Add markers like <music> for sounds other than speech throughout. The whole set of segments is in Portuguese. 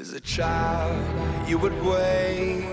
As a child, you would wait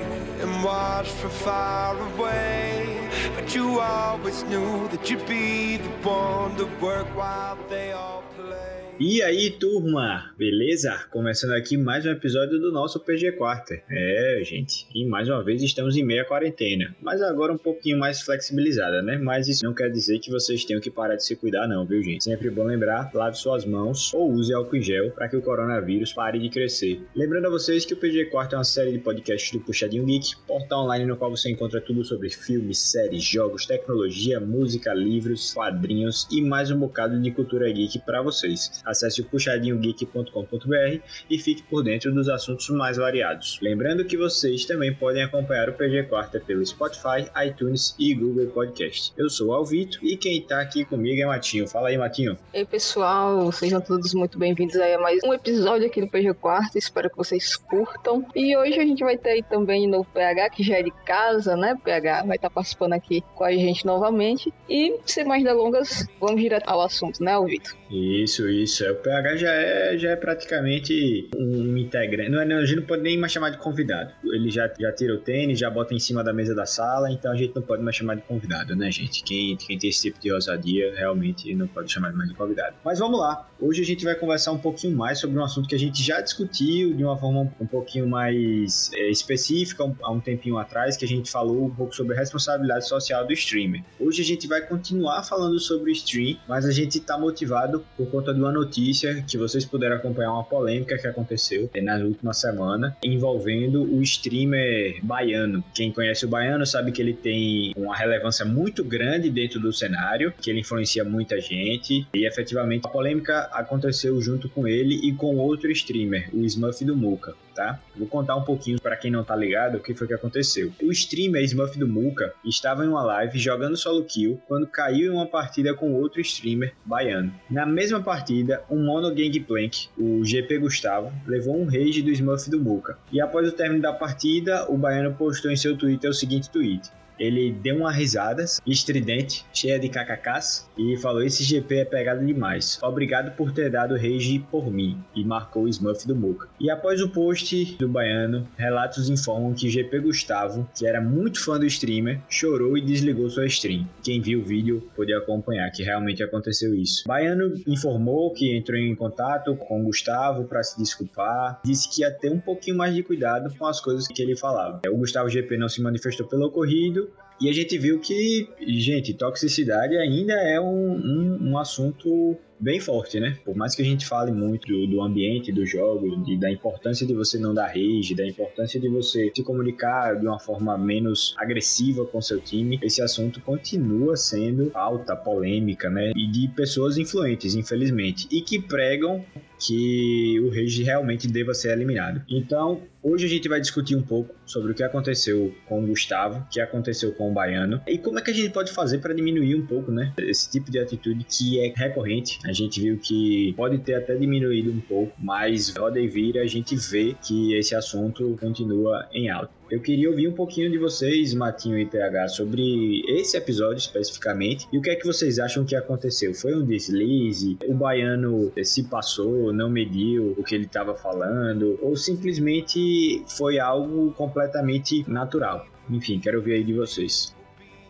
and watch from far away. But you always knew that you'd be the one to work while they all play. E aí, turma, beleza? Começando aqui mais um episódio do nosso PG Quarter. É, gente, e mais uma vez estamos em meia quarentena, mas agora um pouquinho mais flexibilizada, né? Mas isso não quer dizer que vocês tenham que parar de se cuidar, não, viu, gente? Sempre bom lembrar, lave suas mãos ou use álcool em gel para que o coronavírus pare de crescer. Lembrando a vocês que o PG Quarter é uma série de podcasts do Puxadinho Geek, portal online no qual você encontra tudo sobre filmes, séries, jogos, tecnologia, música, livros, quadrinhos e mais um bocado de cultura geek para vocês acesse o puxadinhogeek.com.br e fique por dentro dos assuntos mais variados. Lembrando que vocês também podem acompanhar o PG Quarta pelo Spotify, iTunes e Google Podcast. Eu sou o Alvito e quem está aqui comigo é Matinho. Fala aí, Matinho. Ei, pessoal, sejam todos muito bem-vindos a mais um episódio aqui do PG Quarta. Espero que vocês curtam. E hoje a gente vai ter aí também no PH, que já é de casa, né? PH vai estar participando aqui com a gente novamente. E, sem mais delongas, vamos direto ao assunto, né, Alvito? Isso, isso. É, o PH já é, já é praticamente um integrante. Não, é, não, a gente não pode nem mais chamar de convidado. Ele já, já tira o tênis, já bota em cima da mesa da sala, então a gente não pode mais chamar de convidado, né, gente? Quem, quem tem esse tipo de ousadia realmente não pode chamar mais de convidado. Mas vamos lá. Hoje a gente vai conversar um pouquinho mais sobre um assunto que a gente já discutiu de uma forma um pouquinho mais é, específica um, há um tempinho atrás, que a gente falou um pouco sobre a responsabilidade social do streamer. Hoje a gente vai continuar falando sobre o stream, mas a gente está motivado por conta de uma notícia que vocês puderam acompanhar uma polêmica que aconteceu na última semana envolvendo o streamer baiano. Quem conhece o baiano sabe que ele tem uma relevância muito grande dentro do cenário, que ele influencia muita gente e efetivamente a polêmica aconteceu junto com ele e com outro streamer, o Smurf do Muka tá? Vou contar um pouquinho para quem não tá ligado o que foi que aconteceu. O streamer Smurf do Muka estava em uma live jogando solo kill quando caiu em uma partida com outro streamer baiano. Na mesma partida, um mono gangplank, o GP Gustavo, levou um rage do Smurf do Muka. E após o término da partida, o baiano postou em seu Twitter o seguinte tweet: ele deu uma risada estridente, cheia de kkks, e falou: Esse GP é pegado demais. Obrigado por ter dado rage por mim. E marcou o Smurf do Muca. E após o post do baiano, relatos informam que GP Gustavo, que era muito fã do streamer, chorou e desligou sua stream. Quem viu o vídeo pôde acompanhar que realmente aconteceu isso. Baiano informou que entrou em contato com Gustavo para se desculpar, disse que ia ter um pouquinho mais de cuidado com as coisas que ele falava. O Gustavo GP não se manifestou pelo ocorrido e a gente viu que, gente, toxicidade ainda é um, um, um assunto bem forte, né? Por mais que a gente fale muito do, do ambiente dos jogos, de, da importância de você não dar rage, da importância de você se comunicar de uma forma menos agressiva com seu time, esse assunto continua sendo alta, polêmica, né? E de pessoas influentes, infelizmente, e que pregam que o Rage realmente deva ser eliminado. Então, hoje a gente vai discutir um pouco sobre o que aconteceu com o Gustavo, o que aconteceu com o Baiano e como é que a gente pode fazer para diminuir um pouco, né, esse tipo de atitude que é recorrente a gente viu que pode ter até diminuído um pouco, mas roda e vira a gente vê que esse assunto continua em alta. Eu queria ouvir um pouquinho de vocês, Matinho e PH, sobre esse episódio especificamente e o que é que vocês acham que aconteceu. Foi um deslize? O baiano se passou, não mediu o que ele estava falando? Ou simplesmente foi algo completamente natural? Enfim, quero ouvir aí de vocês.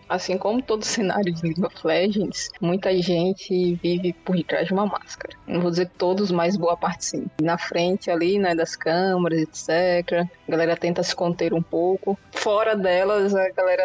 Assim como todo <laughs> cenário de League of Legends, muita gente vive por detrás de uma máscara. Não vou dizer todos, mas boa parte sim. Na frente ali, né, das câmeras, etc. A galera tenta se conter um pouco. Fora delas, a galera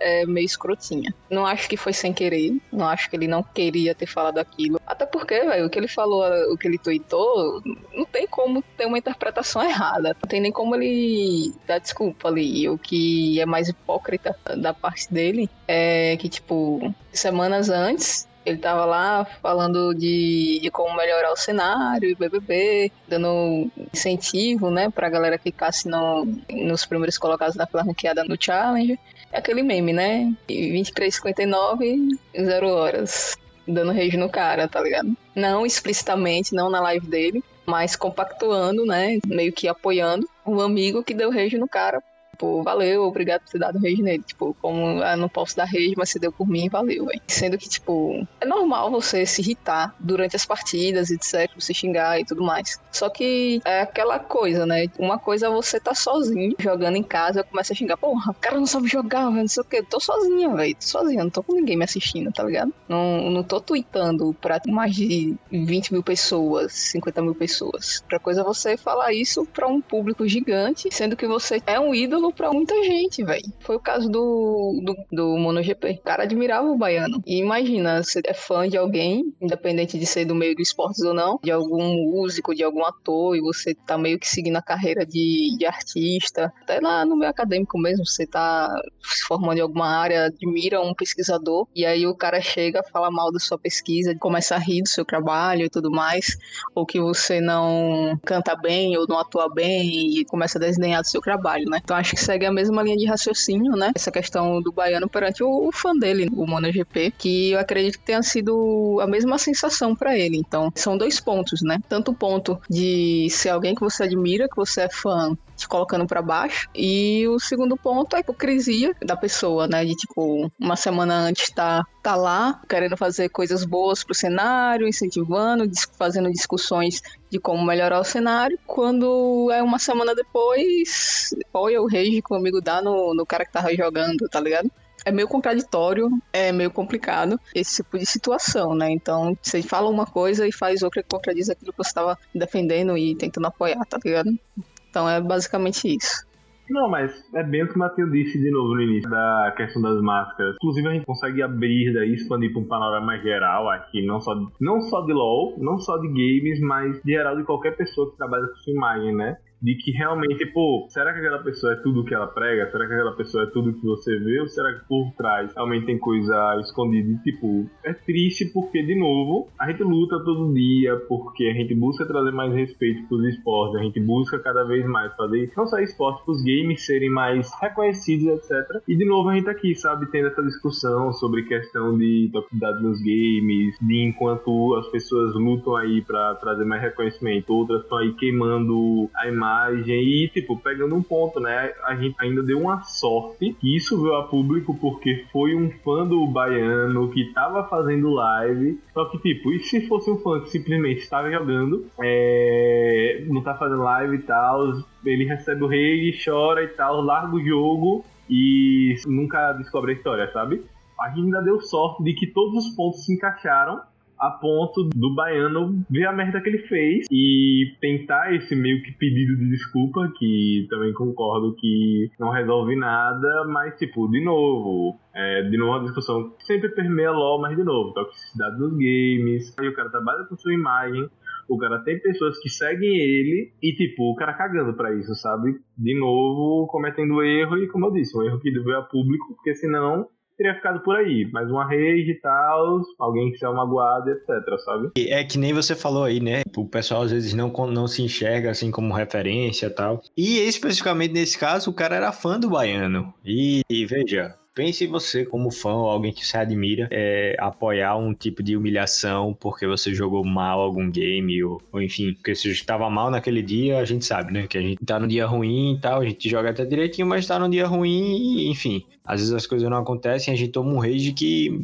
é meio escrotinha. Não acho que foi sem querer. Não acho que ele não queria ter falado aquilo. Até porque, velho, o que ele falou, o que ele tweetou, não tem como ter uma interpretação errada. Não tem nem como ele dar desculpa ali. O que é mais hipócrita da parte dele é que, tipo, semanas antes, ele tava lá falando de, de como melhorar o cenário, e BBB, dando incentivo, né, pra galera ficasse no, nos primeiros colocados da ranqueada no Challenge. É aquele meme, né? 23,59, 0 horas. Dando rage no cara, tá ligado? Não explicitamente, não na live dele, mas compactuando, né? Meio que apoiando o amigo que deu rage no cara Tipo, valeu, obrigado por ter dado rage nele. Tipo, como eu não posso dar rage, mas você deu por mim, valeu, velho. Sendo que, tipo, é normal você se irritar durante as partidas, etc, você xingar e tudo mais. Só que é aquela coisa, né? Uma coisa é você tá sozinho, jogando em casa, eu começo a xingar, porra, o cara não sabe jogar, não sei o que. Tô sozinha, velho. Tô sozinha, não tô com ninguém me assistindo, tá ligado? Não, não tô tweetando pra mais de 20 mil pessoas, 50 mil pessoas. Outra coisa é você falar isso pra um público gigante, sendo que você é um ídolo pra muita gente, velho. Foi o caso do, do, do. O cara admirava o baiano. E imagina, você é fã de alguém, independente de ser do meio do esportes ou não, de algum músico, de algum ator, e você tá meio que seguindo a carreira de, de artista, até lá no meio acadêmico mesmo, você tá se formando em alguma área, admira um pesquisador, e aí o cara chega, fala mal da sua pesquisa, começa a rir do seu trabalho e tudo mais, ou que você não canta bem ou não atua bem e começa a desdenhar do seu trabalho, né? Então acho que segue a mesma linha de raciocínio, né? Essa questão do baiano perante o, o fã dele, o MonoGP, que eu acredito que tenha sido a mesma sensação para ele. Então, são dois pontos, né? Tanto o ponto de ser alguém que você admira, que você é fã, te colocando para baixo. E o segundo ponto é a hipocrisia da pessoa, né? De tipo, uma semana antes tá, tá lá, querendo fazer coisas boas pro cenário, incentivando, fazendo discussões de como melhorar o cenário. Quando é uma semana depois, olha o rage que o amigo dá no, no cara que tava jogando, tá ligado? é meio contraditório, é meio complicado esse tipo de situação, né? Então, você fala uma coisa e faz outra que contradiz aquilo que você estava defendendo e tentando apoiar, tá ligado? Então é basicamente isso. Não, mas é bem o que o Matheus disse de novo no início da questão das máscaras. Inclusive a gente consegue abrir daí, expandir para um panorama mais geral aqui, não só, não só de LoL, não só de games, mas de geral de qualquer pessoa que trabalha com sua imagem, né? De que realmente, pô, será que aquela pessoa é tudo que ela prega? Será que aquela pessoa é tudo que você vê? Ou será que por trás realmente tem coisa escondida? E, tipo, é triste porque, de novo, a gente luta todo dia porque a gente busca trazer mais respeito pros esportes, a gente busca cada vez mais fazer não só esportes, pros games serem mais reconhecidos, etc. E, de novo, a gente tá aqui, sabe, tendo essa discussão sobre questão de toxicidade nos games, de enquanto as pessoas lutam aí para trazer mais reconhecimento, outras estão aí queimando a imagem imagem e, tipo, pegando um ponto, né? A gente ainda deu uma sorte que isso veio a público porque foi um fã do Baiano que tava fazendo live. Só que, tipo, e se fosse um fã que simplesmente estava jogando, é... não tá fazendo live e tal, ele recebe o rei, chora e tal, larga o jogo e nunca descobre a história, sabe? A gente ainda deu sorte de que todos os pontos se encaixaram a ponto do baiano ver a merda que ele fez e tentar esse meio que pedido de desculpa, que também concordo que não resolve nada, mas tipo, de novo, é, de novo uma discussão sempre permeia LOL, mas de novo, toxicidade dos games, aí o cara trabalha com sua imagem, o cara tem pessoas que seguem ele e, tipo, o cara cagando pra isso, sabe? De novo, cometendo erro e, como eu disse, um erro que deve a público, porque senão teria ficado por aí. Mais uma rede e tal, alguém que se é magoado, etc, sabe? É que nem você falou aí, né? O pessoal às vezes não, não se enxerga assim como referência e tal. E especificamente nesse caso, o cara era fã do baiano. E, e veja, Pense você, como fã ou alguém que você admira, é, apoiar um tipo de humilhação porque você jogou mal algum game, ou, ou enfim, porque se estava mal naquele dia, a gente sabe, né? Que a gente tá no dia ruim e tal, a gente joga até direitinho, mas tá no dia ruim e, enfim. Às vezes as coisas não acontecem, a gente toma um rage que.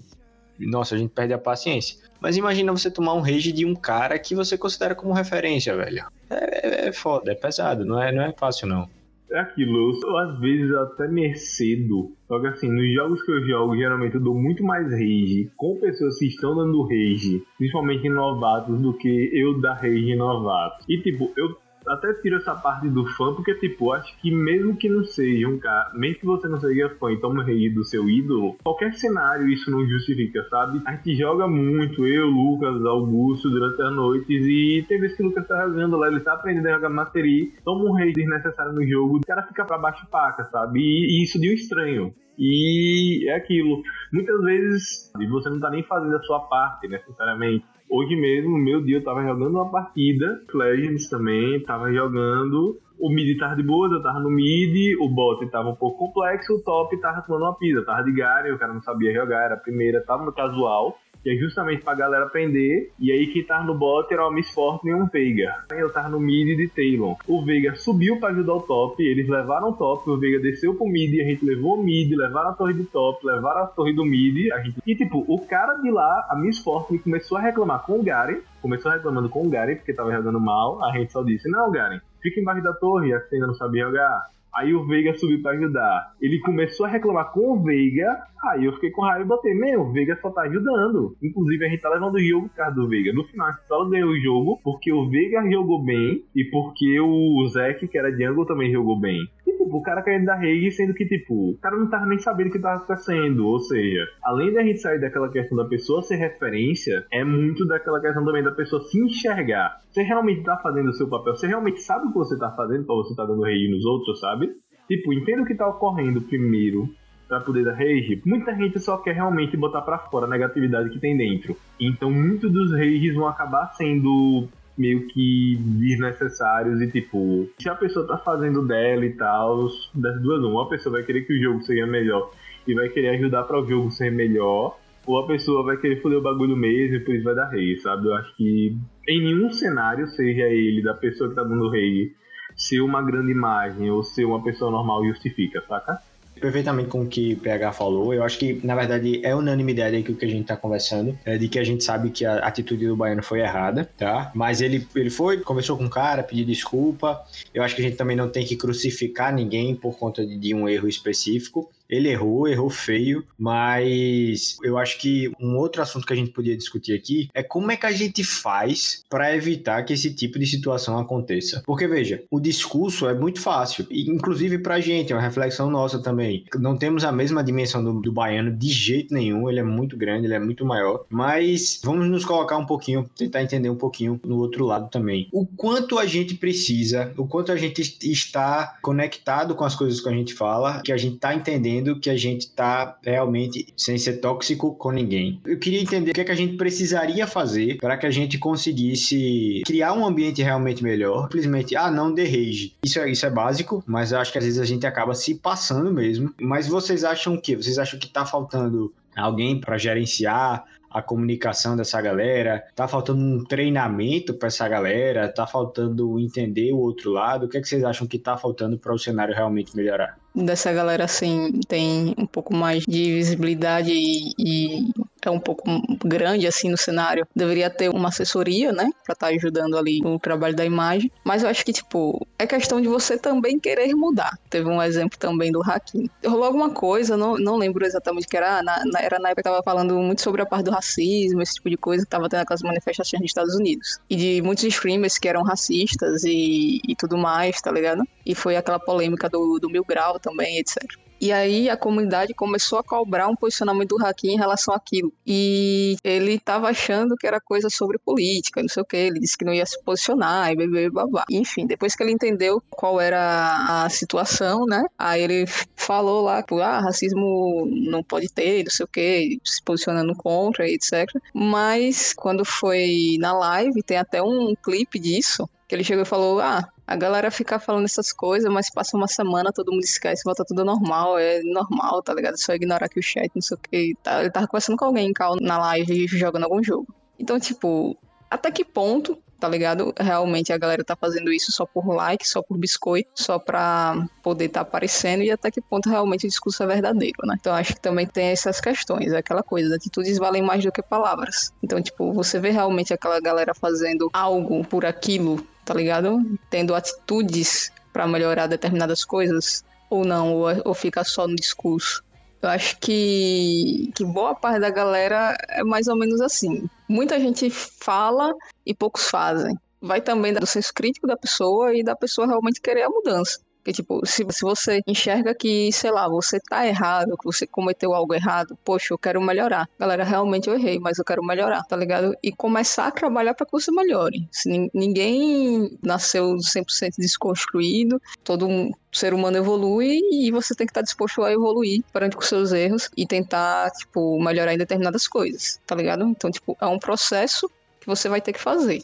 Nossa, a gente perde a paciência. Mas imagina você tomar um rage de um cara que você considera como referência, velho. É, é foda, é pesado, não é, não é fácil não é aquilo, eu, às vezes até me cedo. Só que assim, nos jogos que eu jogo, geralmente eu dou muito mais rage com pessoas que estão dando rage, principalmente novatos, do que eu dar rage em novatos. E tipo, eu até tiro essa parte do fã, porque, tipo, acho que mesmo que não seja um cara, mesmo que você não seja fã e tome rei do seu ídolo, qualquer cenário isso não justifica, sabe? A gente joga muito, eu, Lucas, Augusto, durante as noites, e tem vezes que o Lucas tá jogando lá, ele tá aprendendo a jogar Mastery, toma um rei desnecessário no jogo, o cara fica pra baixo paca, sabe? E, e isso de um estranho. E é aquilo. Muitas vezes você não tá nem fazendo a sua parte necessariamente. Hoje mesmo, meu dia, eu tava jogando uma partida, Legends também, tava jogando. O mid tava de boa, eu tava no mid, o bot tava um pouco complexo, o top tava tomando uma pizza, tava de Garen, o cara não sabia jogar, era a primeira, tava no casual. Que é justamente pra galera aprender. E aí quem tava no bot era o Miss Fortune e um Veiga. Eu tava no mid de Talon. O Veiga subiu pra ajudar o top, eles levaram o top, o Veiga desceu pro mid, a gente levou o mid, levaram a torre do top, levaram a torre do mid. A gente... E tipo, o cara de lá, a Miss Fortune, começou a reclamar com o Garen, começou reclamando com o Garen, porque tava jogando mal, a gente só disse, não, Garen, fica embaixo da torre, assim ainda não sabia jogar. Aí o Veiga subiu para ajudar. Ele começou a reclamar com o Veiga. Aí eu fiquei com raiva e botei, meu, o Veiga só tá ajudando. Inclusive a gente tá levando o jogo por causa do Veiga. No final a só ganhou o jogo porque o Veiga jogou bem e porque o Zek, que era jungle, também jogou bem. E tipo, o cara querendo dar rage, sendo que, tipo, o cara não tava nem sabendo o que tava acontecendo. Ou seja, além da gente sair daquela questão da pessoa ser referência, é muito daquela questão também da pessoa se enxergar. Você realmente tá fazendo o seu papel, você realmente sabe o que você tá fazendo pra você tá dando rage nos outros, sabe? Tipo, entenda o que tá ocorrendo primeiro para poder dar rage. Muita gente só quer realmente botar para fora a negatividade que tem dentro. Então, muitos dos rages vão acabar sendo meio que desnecessários e tipo, se a pessoa tá fazendo dela e tal, das duas uma, a pessoa vai querer que o jogo seja melhor e vai querer ajudar para o jogo ser melhor, ou a pessoa vai querer foder o bagulho mesmo e por isso vai dar rei, sabe? Eu acho que em nenhum cenário, seja ele da pessoa que tá dando rei, ser uma grande imagem ou ser uma pessoa normal justifica, saca? Perfeitamente com o que o PH falou. Eu acho que, na verdade, é unanimidade aí que o que a gente tá conversando, é de que a gente sabe que a atitude do Baiano foi errada, tá? Mas ele, ele foi, conversou com o cara, pediu desculpa. Eu acho que a gente também não tem que crucificar ninguém por conta de, de um erro específico. Ele errou, errou feio, mas eu acho que um outro assunto que a gente podia discutir aqui é como é que a gente faz para evitar que esse tipo de situação aconteça. Porque veja, o discurso é muito fácil, inclusive pra gente, é uma reflexão nossa também. Não temos a mesma dimensão do, do baiano de jeito nenhum, ele é muito grande, ele é muito maior, mas vamos nos colocar um pouquinho, tentar entender um pouquinho no outro lado também. O quanto a gente precisa, o quanto a gente está conectado com as coisas que a gente fala, que a gente está entendendo entendendo que a gente está realmente sem ser tóxico com ninguém. Eu queria entender o que, é que a gente precisaria fazer para que a gente conseguisse criar um ambiente realmente melhor. Simplesmente, ah, não dê rage. Isso é, isso é básico, mas eu acho que às vezes a gente acaba se passando mesmo. Mas vocês acham o quê? Vocês acham que está faltando alguém para gerenciar a comunicação dessa galera, tá faltando um treinamento para essa galera, tá faltando entender o outro lado. O que, é que vocês acham que tá faltando para o cenário realmente melhorar? dessa galera assim tem um pouco mais de visibilidade e, e, é um pouco grande assim no cenário, deveria ter uma assessoria, né, para estar tá ajudando ali no trabalho da imagem. Mas eu acho que tipo é questão de você também querer mudar. Teve um exemplo também do Hakim. Rolou alguma coisa, não, não lembro exatamente o que era. Na, na, era na época que tava falando muito sobre a parte do racismo, esse tipo de coisa que tava tendo aquelas manifestações nos Estados Unidos e de muitos streamers que eram racistas e, e tudo mais, tá ligado? E foi aquela polêmica do, do Mil Grau também, etc. E aí a comunidade começou a cobrar um posicionamento do Hakim em relação àquilo. E ele estava achando que era coisa sobre política, não sei o que. Ele disse que não ia se posicionar e bebê, babá. Enfim, depois que ele entendeu qual era a situação, né? Aí ele falou lá, que ah, racismo não pode ter, não sei o que, se posicionando contra, etc. Mas quando foi na live, tem até um clipe disso, que ele chegou e falou: Ah, a galera fica falando essas coisas, mas passa uma semana, todo mundo esquece, volta tudo normal, é normal, tá ligado? Só ignorar aqui o chat, não sei o que. Tá, ele tava conversando com alguém na live jogando algum jogo. Então, tipo, até que ponto, tá ligado? Realmente a galera tá fazendo isso só por like, só por biscoito, só pra poder tá aparecendo e até que ponto realmente o discurso é verdadeiro, né? Então acho que também tem essas questões, é aquela coisa, atitudes valem mais do que palavras. Então, tipo, você vê realmente aquela galera fazendo algo por aquilo tá ligado? Tendo atitudes para melhorar determinadas coisas, ou não, ou, ou fica só no discurso. Eu acho que, que boa parte da galera é mais ou menos assim. Muita gente fala e poucos fazem. Vai também do senso crítico da pessoa e da pessoa realmente querer a mudança. Porque, tipo, se, se você enxerga que, sei lá, você tá errado, que você cometeu algo errado, poxa, eu quero melhorar. Galera, realmente eu errei, mas eu quero melhorar, tá ligado? E começar a trabalhar para que você melhore. Se ninguém nasceu 100% desconstruído, todo um ser humano evolui e você tem que estar tá disposto a evoluir perante os seus erros e tentar, tipo, melhorar em determinadas coisas, tá ligado? Então, tipo, é um processo que você vai ter que fazer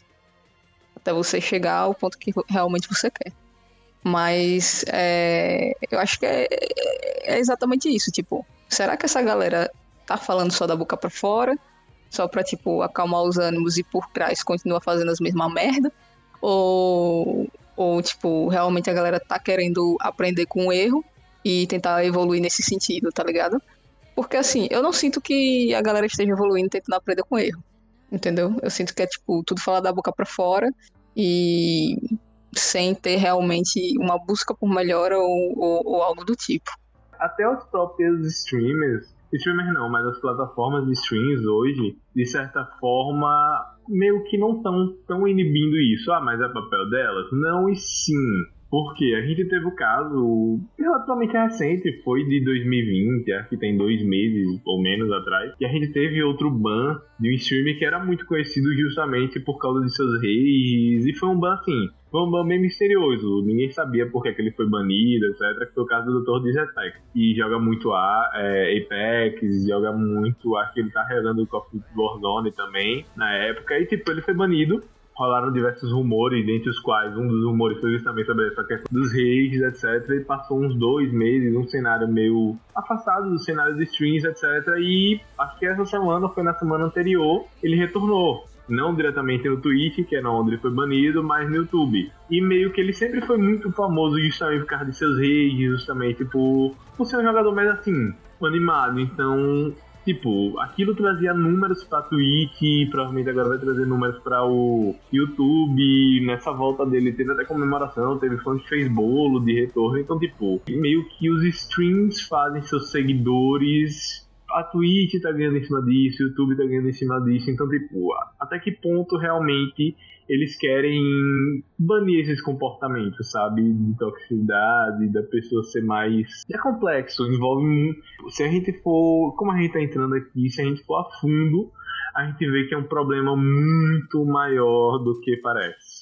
até você chegar ao ponto que realmente você quer. Mas é, eu acho que é, é, exatamente isso. Tipo, será que essa galera tá falando só da boca para fora? só pra, tipo, acalmar os ânimos e por trás continua fazendo as mesmas merda? Ou, ou, tipo, realmente a galera tá querendo aprender com o erro e tentar evoluir nesse sentido, tá ligado? Porque, assim, eu não sinto que a galera esteja evoluindo tentando aprender com erro, entendeu? Eu sinto que é, tipo, tudo falar da boca para fora e sem ter realmente uma busca por melhora ou, ou, ou algo do tipo. Até os próprios streamers streamers não, mas as plataformas de streams hoje, de certa forma, meio que não estão tão inibindo isso. Ah, mas é papel delas? Não e sim. Porque a gente teve o caso relativamente recente, foi de 2020, acho que tem dois meses ou menos atrás, e a gente teve outro ban de um streamer que era muito conhecido justamente por causa de seus reis, e foi um ban assim, um meio misterioso, ninguém sabia por que, que ele foi banido, etc. Que foi o caso do Dr. Dizetec, que joga muito a, é, Apex, joga muito, acho que ele tá regando o Call Warzone também na época, e tipo, ele foi banido rolaram diversos rumores, dentre os quais um dos rumores foi justamente sobre essa questão dos rages, etc. E passou uns dois meses, um cenário meio afastado do cenário de streams, etc. E acho que essa semana, foi na semana anterior, ele retornou. Não diretamente no Twitch, que é onde ele foi banido, mas no YouTube. E meio que ele sempre foi muito famoso justamente por causa de seus rages, justamente por, por ser um jogador mais assim, animado. Então tipo, aquilo trazia números pra Twitch, provavelmente agora vai trazer números para o YouTube. Nessa volta dele teve até comemoração, teve fã que fez bolo de retorno. Então, tipo, meio que os streams fazem seus seguidores a Twitch tá ganhando em cima disso, o YouTube tá ganhando em cima disso, então, tipo, até que ponto realmente eles querem banir esses comportamentos, sabe? De toxicidade, da pessoa ser mais. É complexo, envolve. Se a gente for. Como a gente tá entrando aqui, se a gente for a fundo, a gente vê que é um problema muito maior do que parece.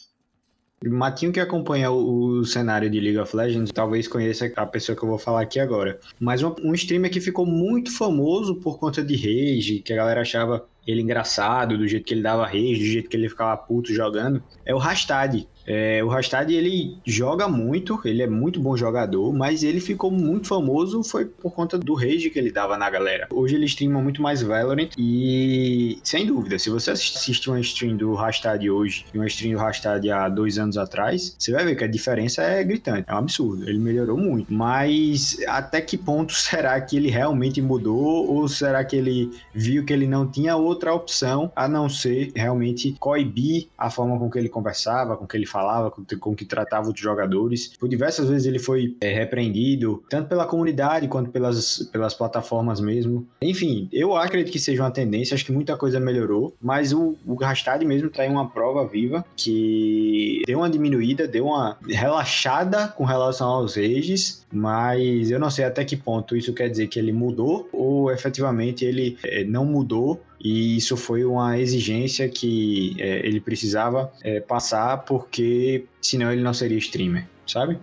Matinho que acompanha o, o, cenário de League of Legends talvez conheça a pessoa que eu vou falar aqui agora. Mas um, um streamer que ficou muito famoso por conta de rage, que a galera achava ele engraçado, do jeito que ele dava rage, do jeito que ele ficava puto jogando, é o Rastad. É, o Rastad, ele joga muito, ele é muito bom jogador, mas ele ficou muito famoso foi por conta do rage que ele dava na galera. Hoje ele streama muito mais Valorant e, sem dúvida, se você assistir uma stream do Rastad hoje e uma stream do Rastad há dois anos atrás, você vai ver que a diferença é gritante, é um absurdo. Ele melhorou muito, mas até que ponto <laughs> será que ele realmente mudou ou será que ele viu que ele não tinha outra opção a não ser realmente coibir a forma com que ele conversava, com que ele falava falava, com, com que tratava os jogadores. Por diversas vezes ele foi é, repreendido, tanto pela comunidade quanto pelas, pelas plataformas mesmo. Enfim, eu acredito que seja uma tendência, acho que muita coisa melhorou, mas o, o Rastad mesmo traz uma prova viva que deu uma diminuída, deu uma relaxada com relação aos rages, mas eu não sei até que ponto isso quer dizer que ele mudou ou efetivamente ele é, não mudou e isso foi uma exigência que é, ele precisava é, passar porque senão ele não seria streamer, sabe?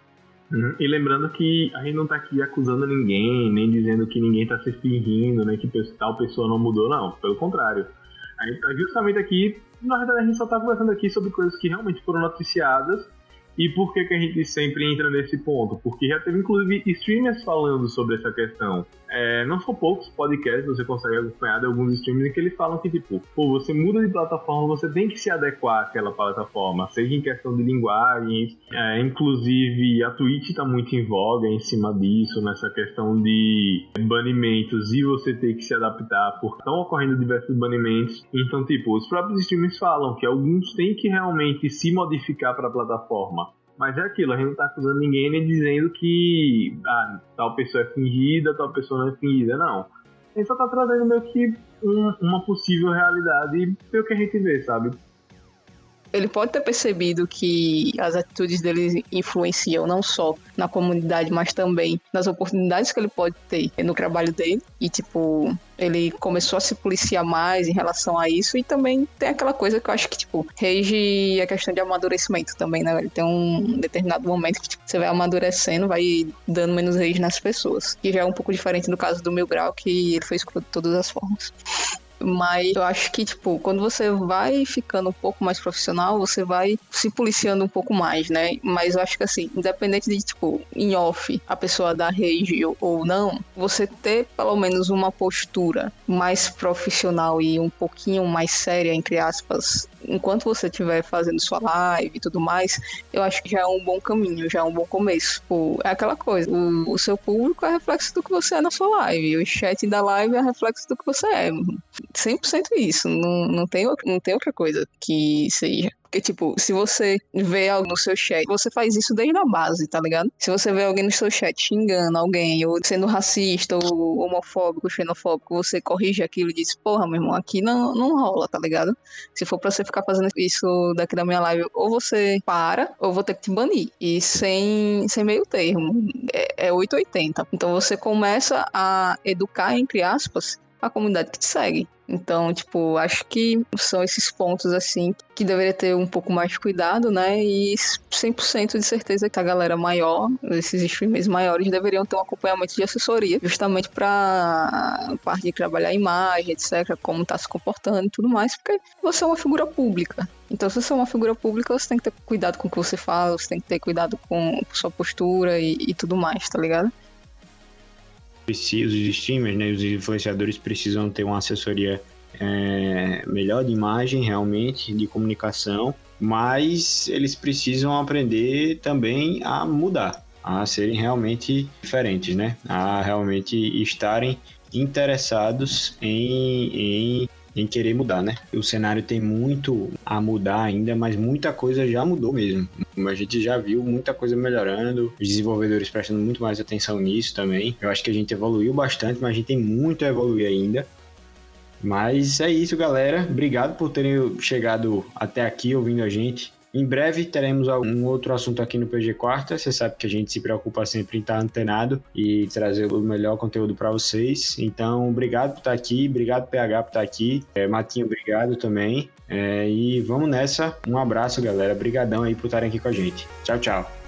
Uhum. E lembrando que a gente não tá aqui acusando ninguém, nem dizendo que ninguém tá se fingindo, né, que tal pessoa não mudou, não. Pelo contrário. A gente tá justamente aqui, na verdade a gente só tá conversando aqui sobre coisas que realmente foram noticiadas e por que, que a gente sempre entra nesse ponto? Porque já teve inclusive streamers falando sobre essa questão. É, não são poucos podcasts, você consegue acompanhar de alguns streamers em que eles falam que, tipo, pô, você muda de plataforma, você tem que se adequar àquela plataforma, seja em questão de linguagens, é, inclusive a Twitch está muito em voga em cima disso, nessa questão de banimentos e você ter que se adaptar, porque estão ocorrendo diversos banimentos. Então, tipo, os próprios streamers falam que alguns têm que realmente se modificar para a plataforma. Mas é aquilo, a gente não tá acusando ninguém nem dizendo que ah, tal pessoa é fingida, tal pessoa não é fingida, não. A gente só tá trazendo meio que um, uma possível realidade pelo que a gente vê, sabe? Ele pode ter percebido que as atitudes dele influenciam não só na comunidade, mas também nas oportunidades que ele pode ter no trabalho dele. E, tipo, ele começou a se policiar mais em relação a isso. E também tem aquela coisa que eu acho que, tipo, rage é questão de amadurecimento também, né? Ele tem um determinado momento que tipo, você vai amadurecendo, vai dando menos rage nas pessoas. Que já é um pouco diferente do caso do Mil Grau, que ele foi escroto de todas as formas. Mas eu acho que, tipo, quando você vai ficando um pouco mais profissional, você vai se policiando um pouco mais, né? Mas eu acho que, assim, independente de, tipo, em off, a pessoa dar rage ou não, você ter pelo menos uma postura mais profissional e um pouquinho mais séria, entre aspas, enquanto você estiver fazendo sua live e tudo mais, eu acho que já é um bom caminho, já é um bom começo. Pô, é aquela coisa, o, o, seu público é reflexo do que você é na sua live, o chat da live é reflexo do que você é. 100% isso, não, não, tem, não tem outra coisa que seja. Porque, tipo, se você vê algo no seu chat, você faz isso desde a base, tá ligado? Se você vê alguém no seu chat xingando alguém, ou sendo racista, ou homofóbico, xenofóbico, você corrige aquilo e diz, porra, meu irmão, aqui não, não rola, tá ligado? Se for pra você ficar fazendo isso daqui da minha live, ou você para, ou vou ter que te banir. E sem, sem meio termo. É, é 880. Então você começa a educar, entre aspas, a comunidade que te segue. Então, tipo, acho que são esses pontos, assim, que deveria ter um pouco mais de cuidado, né? E 100% de certeza que a galera maior, esses streamers maiores, deveriam ter um acompanhamento de assessoria, justamente para parte de trabalhar a imagem, etc., como tá se comportando e tudo mais, porque você é uma figura pública. Então, se você é uma figura pública, você tem que ter cuidado com o que você fala, você tem que ter cuidado com sua postura e, e tudo mais, tá ligado? Os streamers, né, os influenciadores precisam ter uma assessoria é, melhor de imagem, realmente, de comunicação, mas eles precisam aprender também a mudar, a serem realmente diferentes, né? A realmente estarem interessados em, em em querer mudar, né? O cenário tem muito a mudar ainda, mas muita coisa já mudou mesmo. A gente já viu muita coisa melhorando, os desenvolvedores prestando muito mais atenção nisso também. Eu acho que a gente evoluiu bastante, mas a gente tem muito a evoluir ainda. Mas é isso, galera. Obrigado por terem chegado até aqui ouvindo a gente. Em breve teremos algum outro assunto aqui no PG Quarta. Você sabe que a gente se preocupa sempre em estar antenado e trazer o melhor conteúdo para vocês. Então, obrigado por estar aqui, obrigado PH por estar aqui. É, Matinho, obrigado também. É, e vamos nessa. Um abraço, galera. Obrigadão aí por estarem aqui com a gente. Tchau, tchau.